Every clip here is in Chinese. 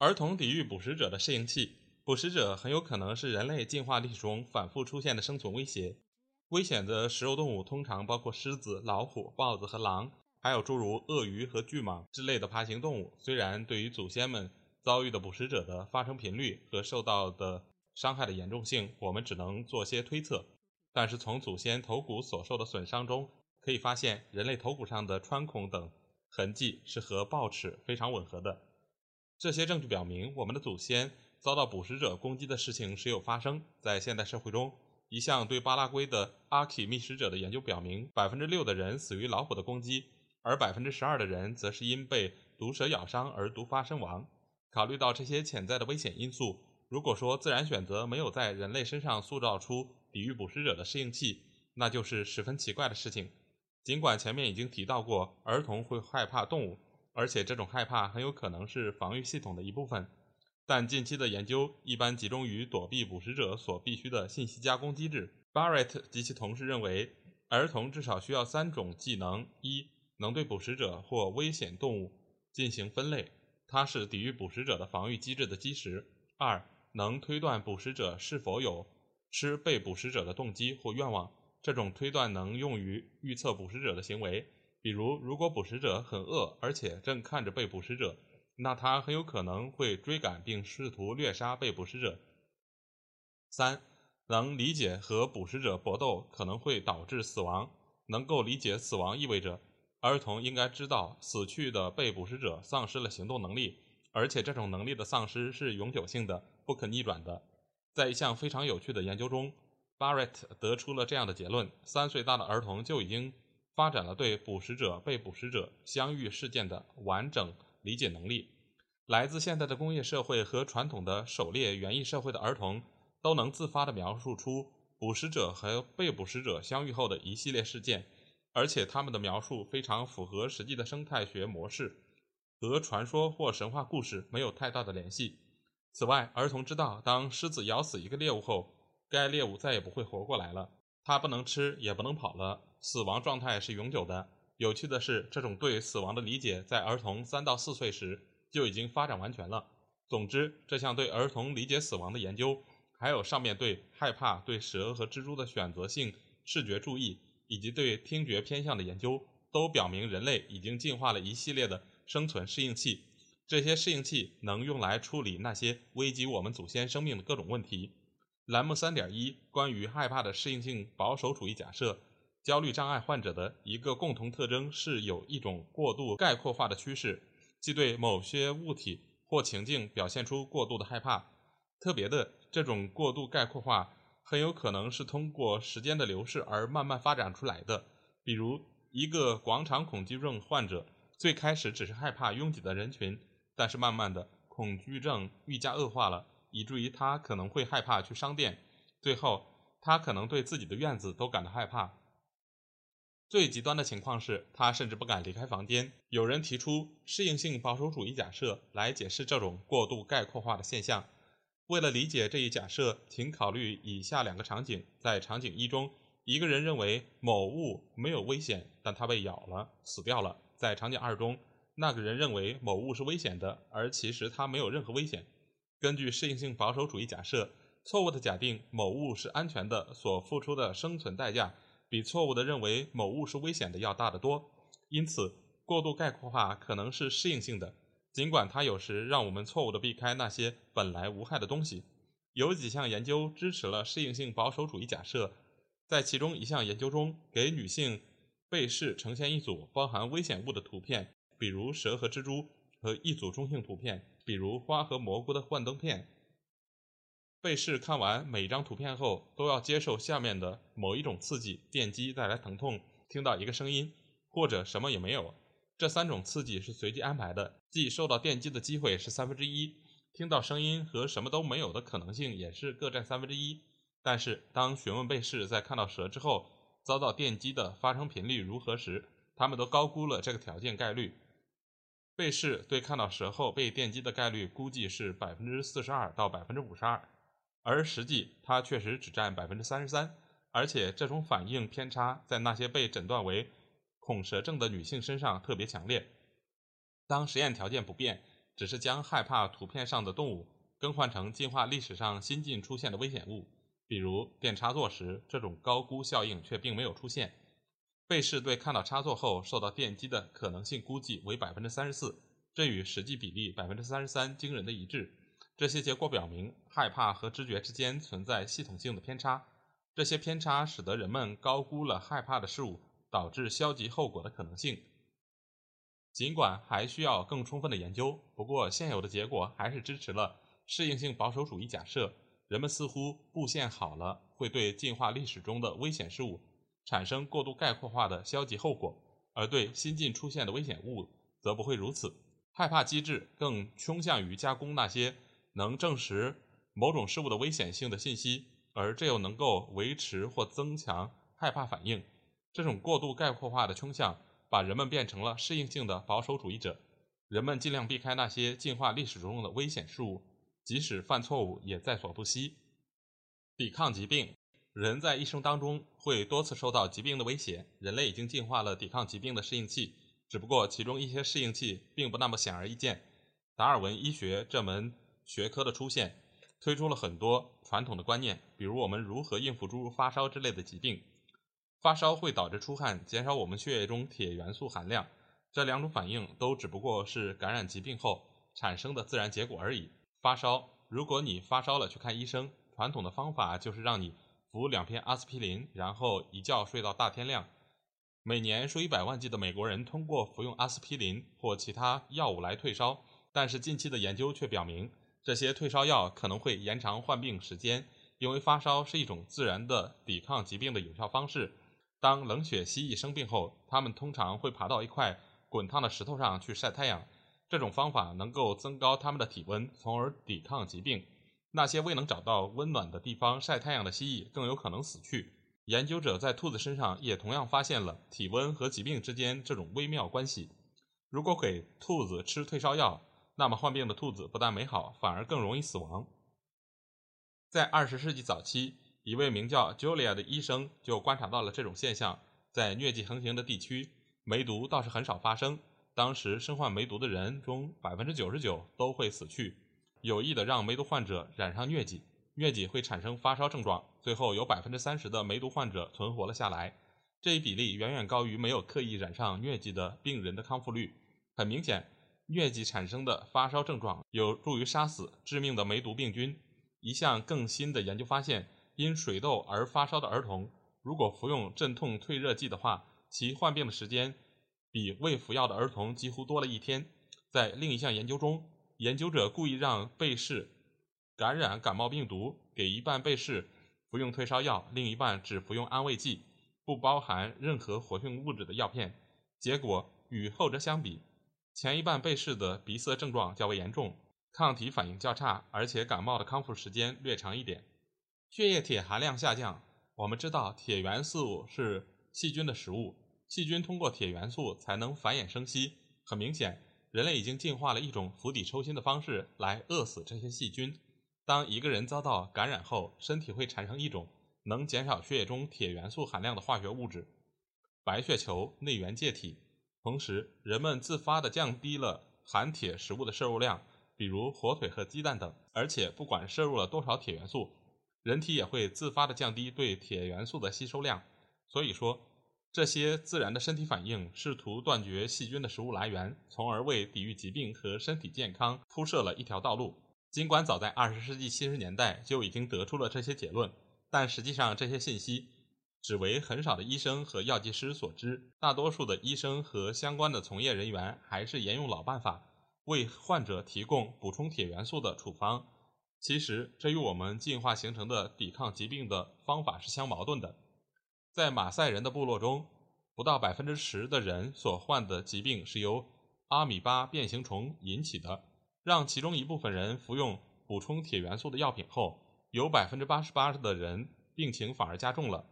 儿童抵御捕食者的适应器，捕食者很有可能是人类进化历史中反复出现的生存威胁。危险的食肉动物通常包括狮子、老虎、豹子和狼，还有诸如鳄鱼和巨蟒之类的爬行动物。虽然对于祖先们遭遇的捕食者的发生频率和受到的伤害的严重性，我们只能做些推测。但是从祖先头骨所受的损伤中可以发现，人类头骨上的穿孔等痕迹是和暴齿非常吻合的。这些证据表明，我们的祖先遭到捕食者攻击的事情时有发生。在现代社会中，一项对巴拉圭的阿基觅食者的研究表明，百分之六的人死于老虎的攻击，而百分之十二的人则是因被毒蛇咬伤而毒发身亡。考虑到这些潜在的危险因素，如果说自然选择没有在人类身上塑造出抵御捕食者的适应器，那就是十分奇怪的事情。尽管前面已经提到过，儿童会害怕动物，而且这种害怕很有可能是防御系统的一部分，但近期的研究一般集中于躲避捕食者所必须的信息加工机制。Barrett 及其同事认为，儿童至少需要三种技能：一，能对捕食者或危险动物进行分类，它是抵御捕食者的防御机制的基石；二，能推断捕食者是否有。吃被捕食者的动机或愿望，这种推断能用于预测捕食者的行为。比如，如果捕食者很饿，而且正看着被捕食者，那他很有可能会追赶并试图掠杀被捕食者。三，能理解和捕食者搏斗可能会导致死亡，能够理解死亡意味着儿童应该知道死去的被捕食者丧失了行动能力，而且这种能力的丧失是永久性的、不可逆转的。在一项非常有趣的研究中，Barrett 得出了这样的结论：三岁大的儿童就已经发展了对捕食者、被捕食者相遇事件的完整理解能力。来自现代的工业社会和传统的狩猎园艺社会的儿童都能自发地描述出捕食者和被捕食者相遇后的一系列事件，而且他们的描述非常符合实际的生态学模式，和传说或神话故事没有太大的联系。此外，儿童知道，当狮子咬死一个猎物后，该猎物再也不会活过来了，它不能吃，也不能跑了，死亡状态是永久的。有趣的是，这种对死亡的理解在儿童三到四岁时就已经发展完全了。总之，这项对儿童理解死亡的研究，还有上面对害怕、对蛇和蜘蛛的选择性视觉注意，以及对听觉偏向的研究，都表明人类已经进化了一系列的生存适应器。这些适应器能用来处理那些危及我们祖先生命的各种问题。栏目三点一关于害怕的适应性保守主义假设：焦虑障碍患者的一个共同特征是有一种过度概括化的趋势，即对某些物体或情境表现出过度的害怕。特别的，这种过度概括化很有可能是通过时间的流逝而慢慢发展出来的。比如，一个广场恐惧症患者最开始只是害怕拥挤的人群。但是慢慢的，恐惧症愈加恶化了，以至于他可能会害怕去商店，最后他可能对自己的院子都感到害怕。最极端的情况是他甚至不敢离开房间。有人提出适应性保守主义假设来解释这种过度概括化的现象。为了理解这一假设，请考虑以下两个场景：在场景一中，一个人认为某物没有危险，但他被咬了，死掉了；在场景二中。那个人认为某物是危险的，而其实它没有任何危险。根据适应性保守主义假设，错误的假定某物是安全的所付出的生存代价，比错误的认为某物是危险的要大得多。因此，过度概括化可能是适应性的，尽管它有时让我们错误地避开那些本来无害的东西。有几项研究支持了适应性保守主义假设，在其中一项研究中，给女性被试呈现一组包含危险物的图片。比如蛇和蜘蛛，和一组中性图片，比如花和蘑菇的幻灯片。被试看完每张图片后，都要接受下面的某一种刺激电击带来疼痛，听到一个声音，或者什么也没有。这三种刺激是随机安排的，即受到电击的机会是三分之一，听到声音和什么都没有的可能性也是各占三分之一。但是，当询问被试在看到蛇之后遭到电击的发生频率如何时，他们都高估了这个条件概率。被试对看到蛇后被电击的概率估计是百分之四十二到百分之五十二，而实际它确实只占百分之三十三。而且这种反应偏差在那些被诊断为恐蛇症的女性身上特别强烈。当实验条件不变，只是将害怕图片上的动物更换成进化历史上新近出现的危险物。比如电插座时，这种高估效应却并没有出现。被试对看到插座后受到电击的可能性估计为百分之三十四，这与实际比例百分之三十三惊人的一致。这些结果表明，害怕和知觉之间存在系统性的偏差。这些偏差使得人们高估了害怕的事物导致消极后果的可能性。尽管还需要更充分的研究，不过现有的结果还是支持了适应性保守主义假设。人们似乎布线好了，会对进化历史中的危险事物产生过度概括化的消极后果，而对新近出现的危险物则不会如此。害怕机制更倾向于加工那些能证实某种事物的危险性的信息，而这又能够维持或增强害怕反应。这种过度概括化的倾向把人们变成了适应性的保守主义者。人们尽量避开那些进化历史中的危险事物。即使犯错误也在所不惜。抵抗疾病，人在一生当中会多次受到疾病的威胁。人类已经进化了抵抗疾病的适应器，只不过其中一些适应器并不那么显而易见。达尔文医学这门学科的出现，推出了很多传统的观念，比如我们如何应付诸如发烧之类的疾病。发烧会导致出汗，减少我们血液中铁元素含量。这两种反应都只不过是感染疾病后产生的自然结果而已。发烧，如果你发烧了去看医生，传统的方法就是让你服两片阿司匹林，然后一觉睡到大天亮。每年数以百万计的美国人通过服用阿司匹林或其他药物来退烧，但是近期的研究却表明，这些退烧药可能会延长患病时间，因为发烧是一种自然的抵抗疾病的有效方式。当冷血蜥蜴生病后，它们通常会爬到一块滚烫的石头上去晒太阳。这种方法能够增高它们的体温，从而抵抗疾病。那些未能找到温暖的地方晒太阳的蜥蜴更有可能死去。研究者在兔子身上也同样发现了体温和疾病之间这种微妙关系。如果给兔子吃退烧药，那么患病的兔子不但没好，反而更容易死亡。在二十世纪早期，一位名叫 Julia 的医生就观察到了这种现象。在疟疾横行的地区，梅毒倒是很少发生。当时身患梅毒的人中，百分之九十九都会死去。有意的让梅毒患者染上疟疾，疟疾会产生发烧症状，最后有百分之三十的梅毒患者存活了下来。这一比例远远高于没有刻意染上疟疾的病人的康复率。很明显，疟疾产生的发烧症状有助于杀死致命的梅毒病菌。一项更新的研究发现，因水痘而发烧的儿童，如果服用镇痛退热剂的话，其患病的时间。比未服药的儿童几乎多了一天。在另一项研究中，研究者故意让被试感染感冒病毒，给一半被试服用退烧药，另一半只服用安慰剂，不包含任何活性物质的药片。结果与后者相比，前一半被试的鼻塞症状较为严重，抗体反应较差，而且感冒的康复时间略长一点。血液铁含量下降。我们知道铁元素是细菌的食物。细菌通过铁元素才能繁衍生息。很明显，人类已经进化了一种釜底抽薪的方式来饿死这些细菌。当一个人遭到感染后，身体会产生一种能减少血液中铁元素含量的化学物质——白血球内源介体。同时，人们自发地降低了含铁食物的摄入量，比如火腿和鸡蛋等。而且，不管摄入了多少铁元素，人体也会自发地降低对铁元素的吸收量。所以说。这些自然的身体反应试图断绝细菌的食物来源，从而为抵御疾病和身体健康铺设了一条道路。尽管早在二十世纪七十年代就已经得出了这些结论，但实际上这些信息只为很少的医生和药剂师所知。大多数的医生和相关的从业人员还是沿用老办法，为患者提供补充铁元素的处方。其实，这与我们进化形成的抵抗疾病的方法是相矛盾的。在马赛人的部落中，不到百分之十的人所患的疾病是由阿米巴变形虫引起的。让其中一部分人服用补充铁元素的药品后，有百分之八十八的人病情反而加重了。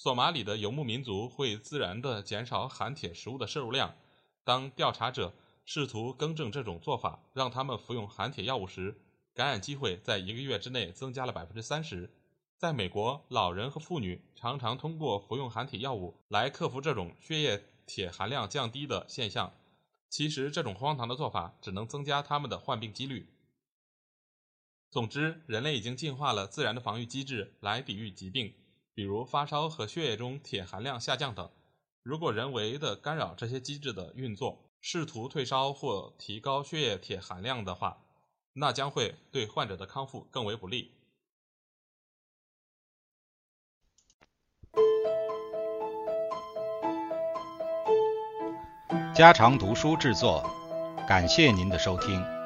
索马里的游牧民族会自然地减少含铁食物的摄入量。当调查者试图更正这种做法，让他们服用含铁药物时，感染机会在一个月之内增加了百分之三十。在美国，老人和妇女常常通过服用含铁药物来克服这种血液铁含量降低的现象。其实，这种荒唐的做法只能增加他们的患病几率。总之，人类已经进化了自然的防御机制来抵御疾病，比如发烧和血液中铁含量下降等。如果人为的干扰这些机制的运作，试图退烧或提高血液铁含量的话，那将会对患者的康复更为不利。家常读书制作，感谢您的收听。